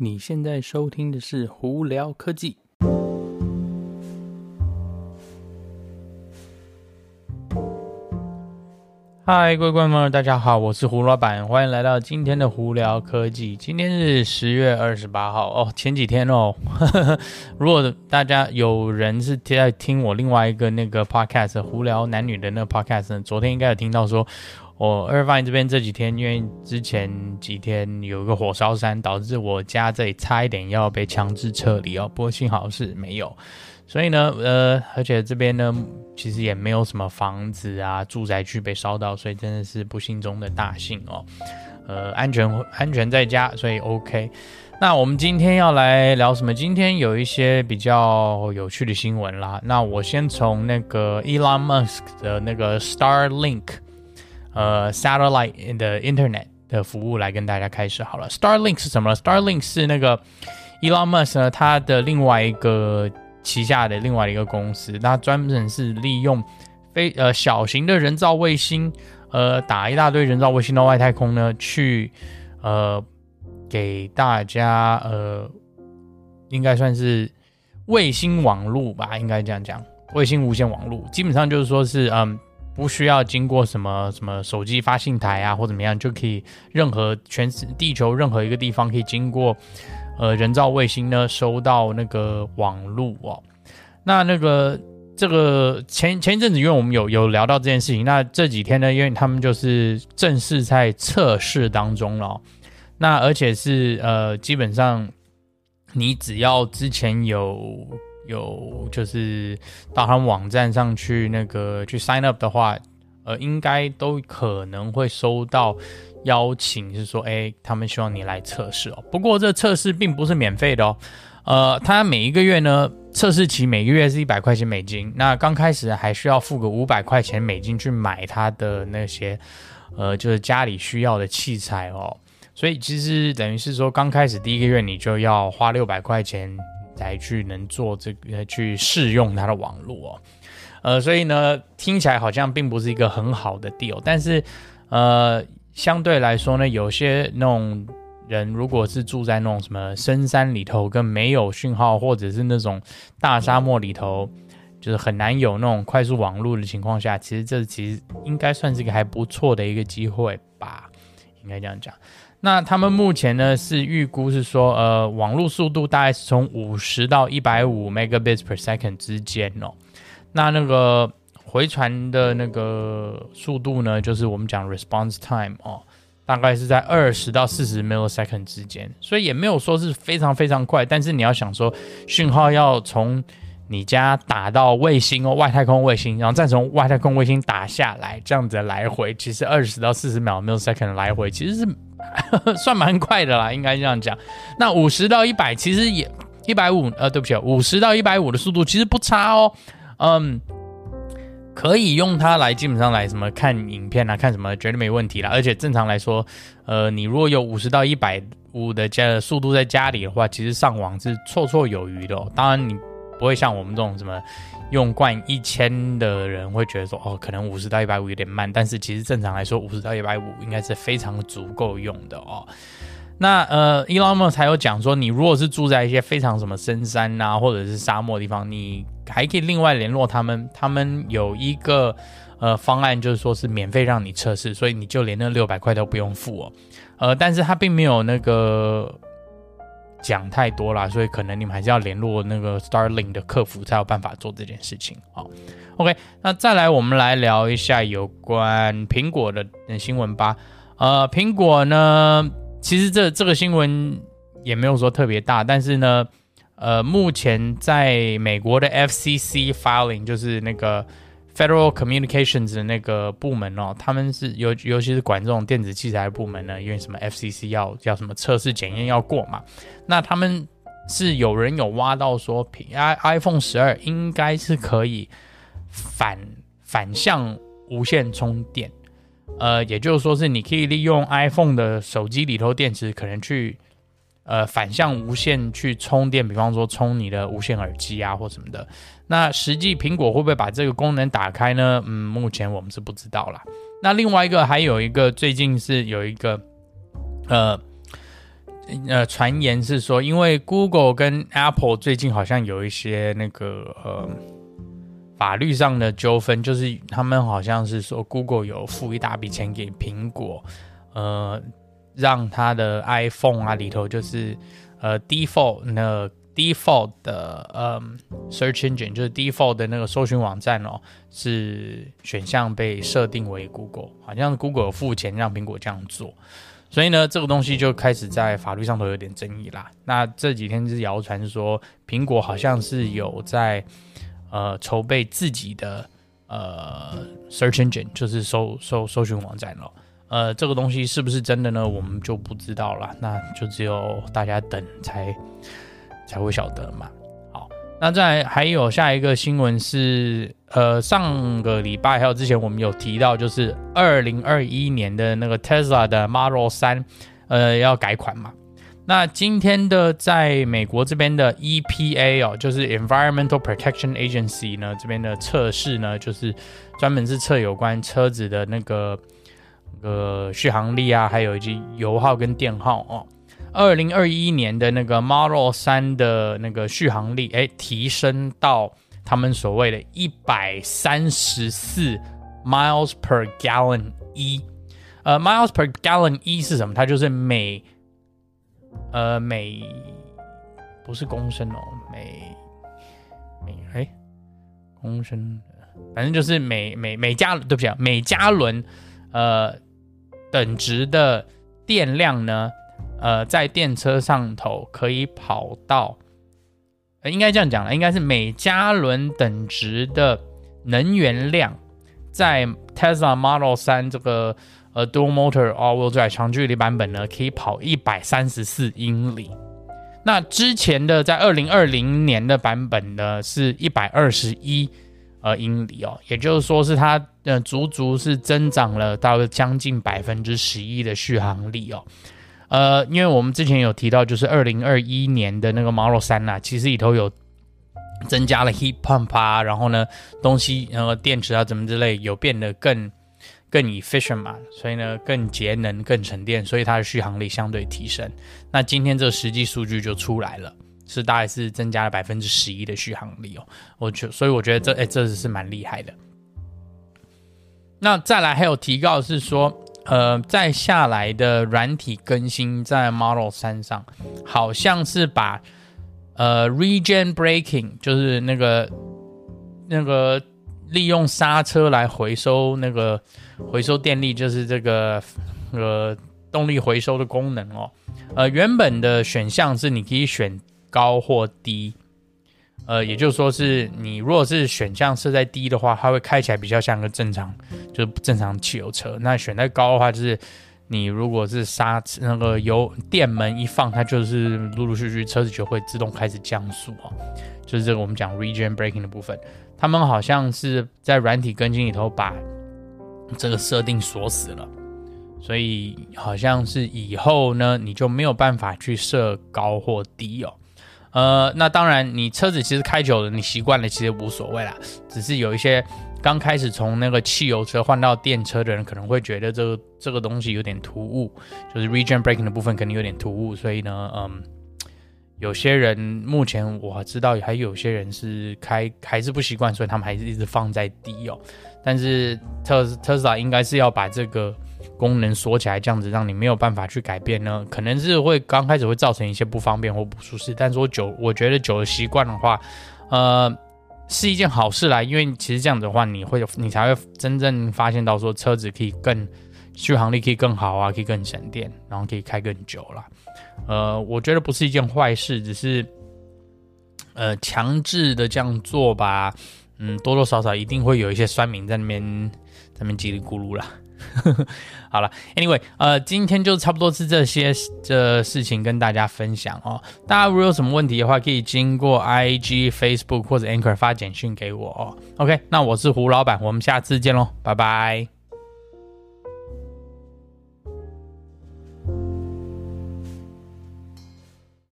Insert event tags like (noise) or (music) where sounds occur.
你现在收听的是胡聊科技。嗨，各位观众朋友，大家好，我是胡老板，欢迎来到今天的胡聊科技。今天是十月二十八号哦，前几天哦，呵呵，如果大家有人是在听我另外一个那个 podcast 胡聊男女的那个 podcast，昨天应该有听到说。我 Irvine 这边这几天，因为之前几天有一个火烧山，导致我家这里差一点要被强制撤离哦。不过幸好是没有，所以呢，呃，而且这边呢，其实也没有什么房子啊、住宅区被烧到，所以真的是不幸中的大幸哦。呃，安全安全在家，所以 OK。那我们今天要来聊什么？今天有一些比较有趣的新闻啦。那我先从那个 Elon Musk 的那个 Starlink。呃，satellite 的 internet 的服务来跟大家开始好了。Starlink 是什么？Starlink 是那个 Elon Musk 呢，他的另外一个旗下的另外一个公司，他专门是利用非呃小型的人造卫星，呃打一大堆人造卫星到外太空呢，去呃给大家呃应该算是卫星网络吧，应该这样讲，卫星无线网络，基本上就是说是嗯。不需要经过什么什么手机发信台啊，或怎么样，就可以任何全地球任何一个地方可以经过，呃，人造卫星呢收到那个网络哦。那那个这个前前一阵子，因为我们有有聊到这件事情，那这几天呢，因为他们就是正式在测试当中了。那而且是呃，基本上你只要之前有。有就是到他们网站上去那个去 sign up 的话，呃，应该都可能会收到邀请，是说，哎，他们希望你来测试哦。不过这测试并不是免费的哦，呃，他每一个月呢，测试期每个月是一百块钱美金。那刚开始还需要付个五百块钱美金去买他的那些，呃，就是家里需要的器材哦。所以其实等于是说，刚开始第一个月你就要花六百块钱。才去能做这个去试用它的网络，呃，所以呢，听起来好像并不是一个很好的 deal，但是呃，相对来说呢，有些那种人如果是住在那种什么深山里头，跟没有讯号，或者是那种大沙漠里头，就是很难有那种快速网络的情况下，其实这其实应该算是一个还不错的一个机会吧，应该这样讲。那他们目前呢是预估是说，呃，网络速度大概是从五十到一百五 megabits per second 之间哦。那那个回传的那个速度呢，就是我们讲 response time 哦，大概是在二十到四十 millisecond 之间，所以也没有说是非常非常快。但是你要想说，讯号要从你家打到卫星哦，外太空卫星，然后再从外太空卫星打下来，这样子来回，其实二十到四十秒 millisecond 来回，其实是 (laughs) 算蛮快的啦，应该这样讲。那五十到一百，其实也一百五，呃，对不起，五十到一百五的速度其实不差哦，嗯，可以用它来基本上来什么看影片啊，看什么绝对没问题啦。而且正常来说，呃，你如果有五十到一百五的加速度在家里的话，其实上网是绰绰有余的哦。当然你。不会像我们这种什么用惯一千的人会觉得说哦，可能五十到一百五有点慢，但是其实正常来说，五十到一百五应该是非常足够用的哦。那呃，Elon Musk 才有讲说，你如果是住在一些非常什么深山啊，或者是沙漠地方，你还可以另外联络他们，他们有一个呃方案，就是说是免费让你测试，所以你就连那六百块都不用付哦。呃，但是他并没有那个。讲太多了，所以可能你们还是要联络那个 Starlink 的客服才有办法做这件事情。好，OK，那再来我们来聊一下有关苹果的新闻吧。呃，苹果呢，其实这这个新闻也没有说特别大，但是呢，呃，目前在美国的 FCC filing 就是那个。Federal Communications 的那个部门哦，他们是尤尤其是管这种电子器材部门呢，因为什么 FCC 要要什么测试检验要过嘛，那他们是有人有挖到说，i iPhone 十二应该是可以反反向无线充电，呃，也就是说是你可以利用 iPhone 的手机里头电池，可能去。呃，反向无线去充电，比方说充你的无线耳机啊，或什么的。那实际苹果会不会把这个功能打开呢？嗯，目前我们是不知道啦。那另外一个还有一个，最近是有一个，呃，呃，传言是说，因为 Google 跟 Apple 最近好像有一些那个呃法律上的纠纷，就是他们好像是说 Google 有付一大笔钱给苹果，呃，让他的 iPhone 啊里头就是呃 default 那 default 的呃 search engine 就是 default 的那个搜寻网站哦，是选项被设定为 Google，好像 Google 有付钱让苹果这样做。所以呢，这个东西就开始在法律上头有点争议啦。那这几天是谣传说，苹果好像是有在呃筹备自己的呃 search engine，就是搜搜搜寻网站了。呃，这个东西是不是真的呢？我们就不知道了。那就只有大家等才才会晓得嘛。好那再还有下一个新闻是，呃，上个礼拜还有之前我们有提到，就是二零二一年的那个 Tesla 的 Model 3，呃，要改款嘛。那今天的在美国这边的 EPA 哦，就是 Environmental Protection Agency 呢，这边的测试呢，就是专门是测有关车子的那个那个续航力啊，还有以及油耗跟电耗哦。二零二一年的那个 Model 3的那个续航力，哎，提升到他们所谓的一百三十四 miles per gallon 一呃，miles per gallon 一是什么？它就是每，呃，每不是公升哦，每每哎，公升，反正就是每每每加，对不起啊，每加仑，呃，等值的电量呢？呃，在电车上头可以跑到，呃，应该这样讲了，应该是每加仑等值的能源量，在 Tesla Model 3这个呃 Dual Motor All-Wheel Drive 长距离版本呢，可以跑一百三十四英里。那之前的在二零二零年的版本呢，是一百二十一呃英里哦，也就是说是它呃足足是增长了到将近百分之十一的续航力哦。呃，因为我们之前有提到，就是二零二一年的那个 Model 3呐、啊，其实里头有增加了 Heat Pump 啊，然后呢，东西然后电池啊，怎么之类，有变得更更 efficient 嘛，所以呢，更节能、更省电，所以它的续航力相对提升。那今天这个实际数据就出来了，是大概是增加了百分之十一的续航力哦。我觉，所以我觉得这哎，这是蛮厉害的。那再来还有提到是说。呃，再下来的软体更新在 Model 3上，好像是把呃 Regen Braking，就是那个那个利用刹车来回收那个回收电力，就是这个呃动力回收的功能哦。呃，原本的选项是你可以选高或低。呃，也就是说，是你如果是选项设在低的话，它会开起来比较像个正常，就是正常汽油车。那选在高的话，就是你如果是刹那个油电门一放，它就是陆陆续续车子就会自动开始降速哦。就是这个我们讲 regen braking 的部分，他们好像是在软体更新里头把这个设定锁死了，所以好像是以后呢，你就没有办法去设高或低哦。呃，那当然，你车子其实开久了，你习惯了，其实无所谓啦。只是有一些刚开始从那个汽油车换到电车的人，可能会觉得这个这个东西有点突兀，就是 regen breaking 的部分肯定有点突兀。所以呢，嗯，有些人目前我知道还有些人是开还是不习惯，所以他们还是一直放在低哦。但是特特斯拉应该是要把这个。功能锁起来，这样子让你没有办法去改变呢，可能是会刚开始会造成一些不方便或不舒适。但是我久，我觉得久了习惯的话，呃，是一件好事啦。因为其实这样子的话，你会你才会真正发现到说车子可以更续航力可以更好啊，可以更省电，然后可以开更久了。呃，我觉得不是一件坏事，只是呃强制的这样做吧，嗯，多多少少一定会有一些酸民在那边在那边叽里咕噜啦。(laughs) 好了，Anyway，呃，今天就差不多是这些这事情跟大家分享哦。大家如果有什么问题的话，可以经过 IG、Facebook 或者 Anchor 发简讯给我哦。OK，那我是胡老板，我们下次见喽，拜拜。